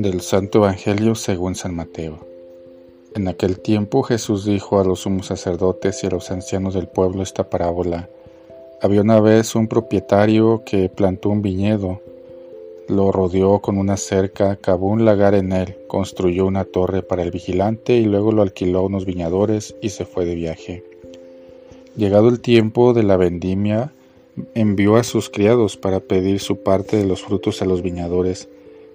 Del Santo Evangelio según San Mateo. En aquel tiempo Jesús dijo a los sumos sacerdotes y a los ancianos del pueblo esta parábola. Había una vez un propietario que plantó un viñedo, lo rodeó con una cerca, cavó un lagar en él, construyó una torre para el vigilante y luego lo alquiló a unos viñadores y se fue de viaje. Llegado el tiempo de la vendimia, envió a sus criados para pedir su parte de los frutos a los viñadores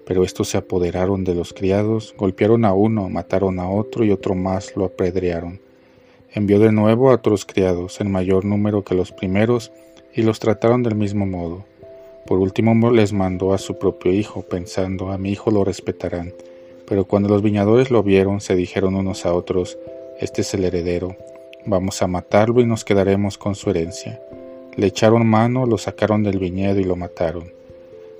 pero estos se apoderaron de los criados, golpearon a uno, mataron a otro y otro más lo apedrearon. Envió de nuevo a otros criados, en mayor número que los primeros, y los trataron del mismo modo. Por último les mandó a su propio hijo, pensando, a mi hijo lo respetarán. Pero cuando los viñadores lo vieron, se dijeron unos a otros, Este es el heredero, vamos a matarlo y nos quedaremos con su herencia. Le echaron mano, lo sacaron del viñedo y lo mataron.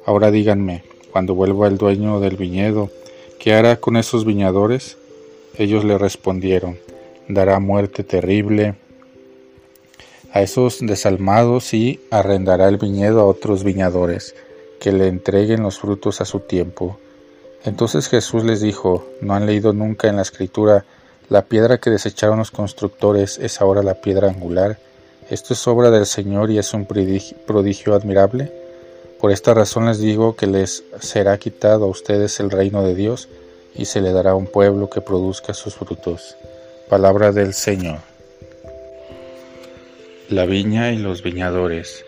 Ahora díganme, cuando vuelva el dueño del viñedo, ¿qué hará con esos viñadores? Ellos le respondieron, dará muerte terrible a esos desalmados y arrendará el viñedo a otros viñadores, que le entreguen los frutos a su tiempo. Entonces Jesús les dijo, ¿no han leído nunca en la escritura, la piedra que desecharon los constructores es ahora la piedra angular? Esto es obra del Señor y es un prodigio admirable. Por esta razón les digo que les será quitado a ustedes el reino de Dios y se le dará un pueblo que produzca sus frutos. Palabra del Señor. La viña y los viñadores.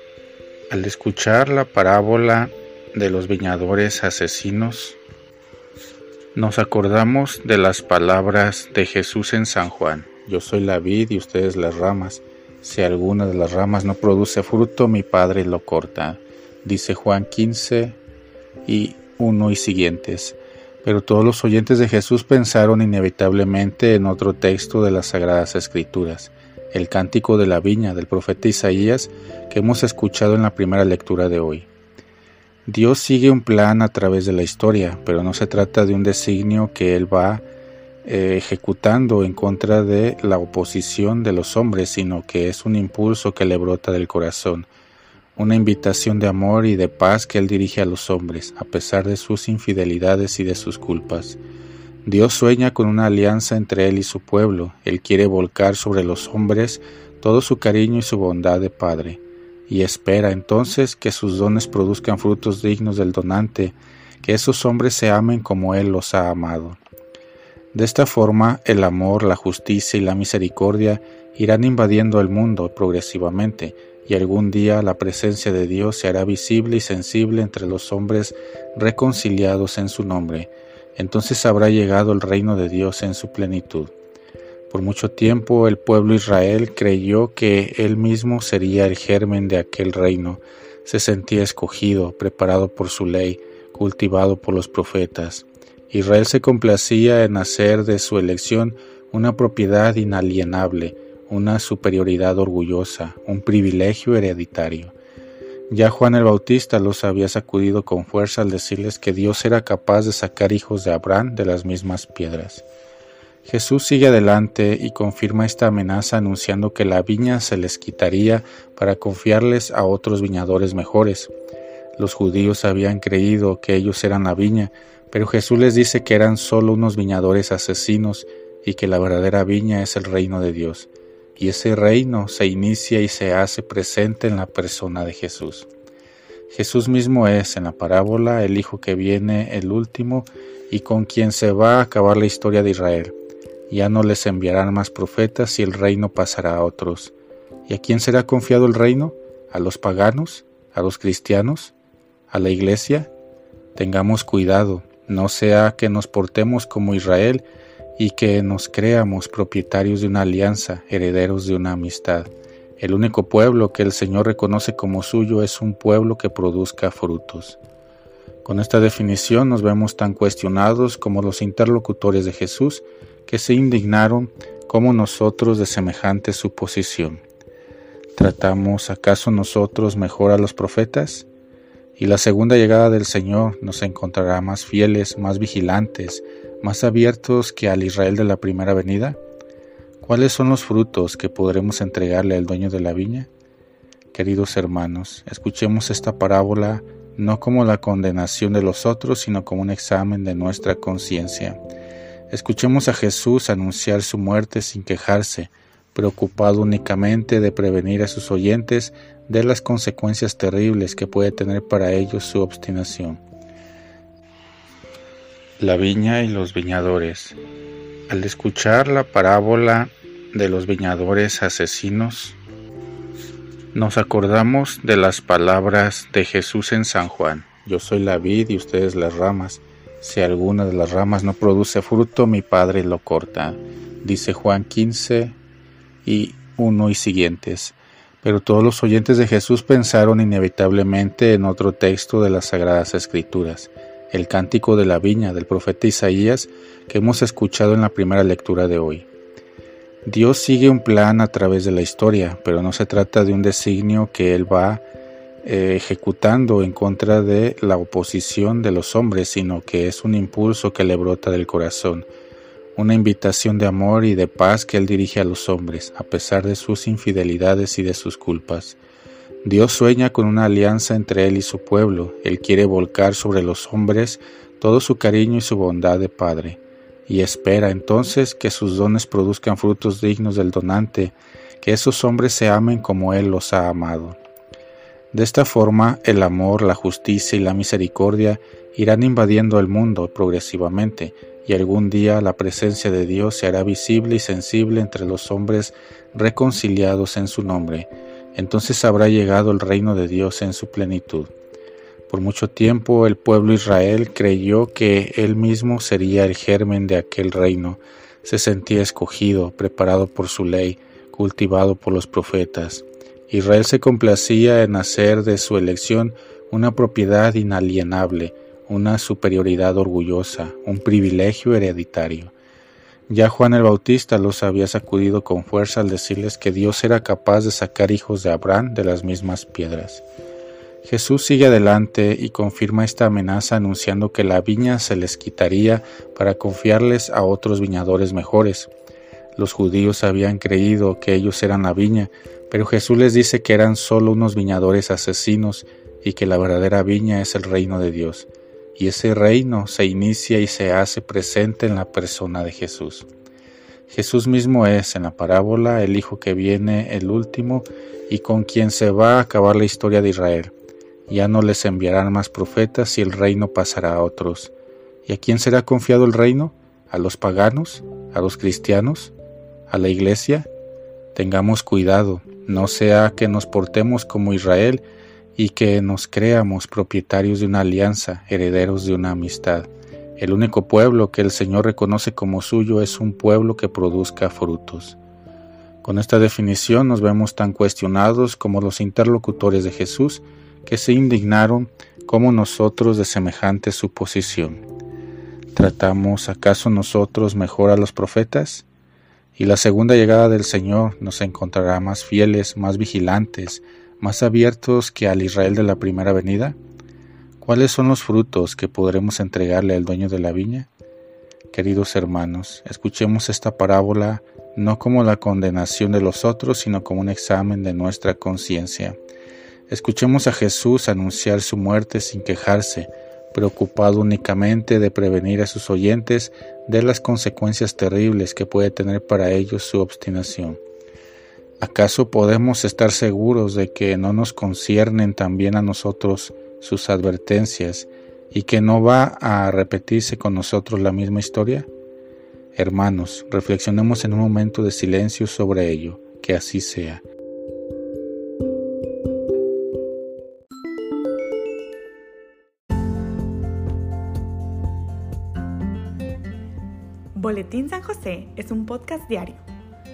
Al escuchar la parábola de los viñadores asesinos, nos acordamos de las palabras de Jesús en San Juan. Yo soy la vid y ustedes las ramas. Si alguna de las ramas no produce fruto, mi Padre lo corta dice Juan 15 y 1 y siguientes. Pero todos los oyentes de Jesús pensaron inevitablemente en otro texto de las Sagradas Escrituras, el cántico de la viña del profeta Isaías que hemos escuchado en la primera lectura de hoy. Dios sigue un plan a través de la historia, pero no se trata de un designio que Él va eh, ejecutando en contra de la oposición de los hombres, sino que es un impulso que le brota del corazón una invitación de amor y de paz que Él dirige a los hombres, a pesar de sus infidelidades y de sus culpas. Dios sueña con una alianza entre Él y su pueblo. Él quiere volcar sobre los hombres todo su cariño y su bondad de Padre, y espera entonces que sus dones produzcan frutos dignos del donante, que esos hombres se amen como Él los ha amado. De esta forma, el amor, la justicia y la misericordia irán invadiendo el mundo progresivamente, y algún día la presencia de Dios se hará visible y sensible entre los hombres reconciliados en su nombre. Entonces habrá llegado el reino de Dios en su plenitud. Por mucho tiempo el pueblo Israel creyó que él mismo sería el germen de aquel reino. Se sentía escogido, preparado por su ley, cultivado por los profetas. Israel se complacía en hacer de su elección una propiedad inalienable, una superioridad orgullosa, un privilegio hereditario. Ya Juan el Bautista los había sacudido con fuerza al decirles que Dios era capaz de sacar hijos de Abraham de las mismas piedras. Jesús sigue adelante y confirma esta amenaza anunciando que la viña se les quitaría para confiarles a otros viñadores mejores. Los judíos habían creído que ellos eran la viña, pero Jesús les dice que eran solo unos viñadores asesinos y que la verdadera viña es el reino de Dios y ese reino se inicia y se hace presente en la persona de Jesús. Jesús mismo es en la parábola el Hijo que viene el último y con quien se va a acabar la historia de Israel. Ya no les enviarán más profetas y el reino pasará a otros. ¿Y a quién será confiado el reino? ¿A los paganos? ¿A los cristianos? ¿A la iglesia? Tengamos cuidado, no sea que nos portemos como Israel y que nos creamos propietarios de una alianza, herederos de una amistad. El único pueblo que el Señor reconoce como suyo es un pueblo que produzca frutos. Con esta definición nos vemos tan cuestionados como los interlocutores de Jesús que se indignaron como nosotros de semejante suposición. ¿Tratamos acaso nosotros mejor a los profetas? Y la segunda llegada del Señor nos encontrará más fieles, más vigilantes, más abiertos que al Israel de la primera venida? ¿Cuáles son los frutos que podremos entregarle al dueño de la viña? Queridos hermanos, escuchemos esta parábola no como la condenación de los otros, sino como un examen de nuestra conciencia. Escuchemos a Jesús anunciar su muerte sin quejarse, preocupado únicamente de prevenir a sus oyentes de las consecuencias terribles que puede tener para ellos su obstinación. La viña y los viñadores. Al escuchar la parábola de los viñadores asesinos, nos acordamos de las palabras de Jesús en San Juan. Yo soy la vid y ustedes las ramas. Si alguna de las ramas no produce fruto, mi Padre lo corta. Dice Juan 15 y 1 y siguientes. Pero todos los oyentes de Jesús pensaron inevitablemente en otro texto de las Sagradas Escrituras el cántico de la viña del profeta Isaías que hemos escuchado en la primera lectura de hoy. Dios sigue un plan a través de la historia, pero no se trata de un designio que Él va eh, ejecutando en contra de la oposición de los hombres, sino que es un impulso que le brota del corazón, una invitación de amor y de paz que Él dirige a los hombres, a pesar de sus infidelidades y de sus culpas. Dios sueña con una alianza entre Él y su pueblo. Él quiere volcar sobre los hombres todo su cariño y su bondad de Padre, y espera entonces que sus dones produzcan frutos dignos del donante, que esos hombres se amen como Él los ha amado. De esta forma, el amor, la justicia y la misericordia irán invadiendo el mundo progresivamente, y algún día la presencia de Dios se hará visible y sensible entre los hombres reconciliados en su nombre, entonces habrá llegado el reino de Dios en su plenitud. Por mucho tiempo el pueblo Israel creyó que él mismo sería el germen de aquel reino, se sentía escogido, preparado por su ley, cultivado por los profetas. Israel se complacía en hacer de su elección una propiedad inalienable, una superioridad orgullosa, un privilegio hereditario. Ya Juan el Bautista los había sacudido con fuerza al decirles que Dios era capaz de sacar hijos de Abraham de las mismas piedras. Jesús sigue adelante y confirma esta amenaza anunciando que la viña se les quitaría para confiarles a otros viñadores mejores. Los judíos habían creído que ellos eran la viña, pero Jesús les dice que eran solo unos viñadores asesinos y que la verdadera viña es el reino de Dios y ese reino se inicia y se hace presente en la persona de Jesús. Jesús mismo es en la parábola el Hijo que viene el último y con quien se va a acabar la historia de Israel. Ya no les enviarán más profetas y el reino pasará a otros. ¿Y a quién será confiado el reino? ¿A los paganos? ¿A los cristianos? ¿A la iglesia? Tengamos cuidado, no sea que nos portemos como Israel y que nos creamos propietarios de una alianza, herederos de una amistad. El único pueblo que el Señor reconoce como suyo es un pueblo que produzca frutos. Con esta definición nos vemos tan cuestionados como los interlocutores de Jesús que se indignaron como nosotros de semejante suposición. ¿Tratamos acaso nosotros mejor a los profetas? Y la segunda llegada del Señor nos encontrará más fieles, más vigilantes, más abiertos que al Israel de la primera venida? ¿Cuáles son los frutos que podremos entregarle al dueño de la viña? Queridos hermanos, escuchemos esta parábola no como la condenación de los otros, sino como un examen de nuestra conciencia. Escuchemos a Jesús anunciar su muerte sin quejarse, preocupado únicamente de prevenir a sus oyentes de las consecuencias terribles que puede tener para ellos su obstinación. ¿Acaso podemos estar seguros de que no nos conciernen también a nosotros sus advertencias y que no va a repetirse con nosotros la misma historia? Hermanos, reflexionemos en un momento de silencio sobre ello, que así sea. Boletín San José es un podcast diario.